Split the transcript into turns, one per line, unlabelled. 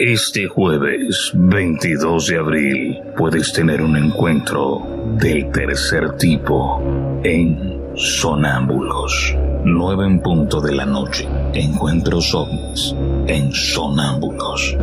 Este jueves 22 de abril puedes tener un encuentro del tercer tipo en Sonámbulos. 9 en punto de la noche. Encuentros ovnis en Sonámbulos.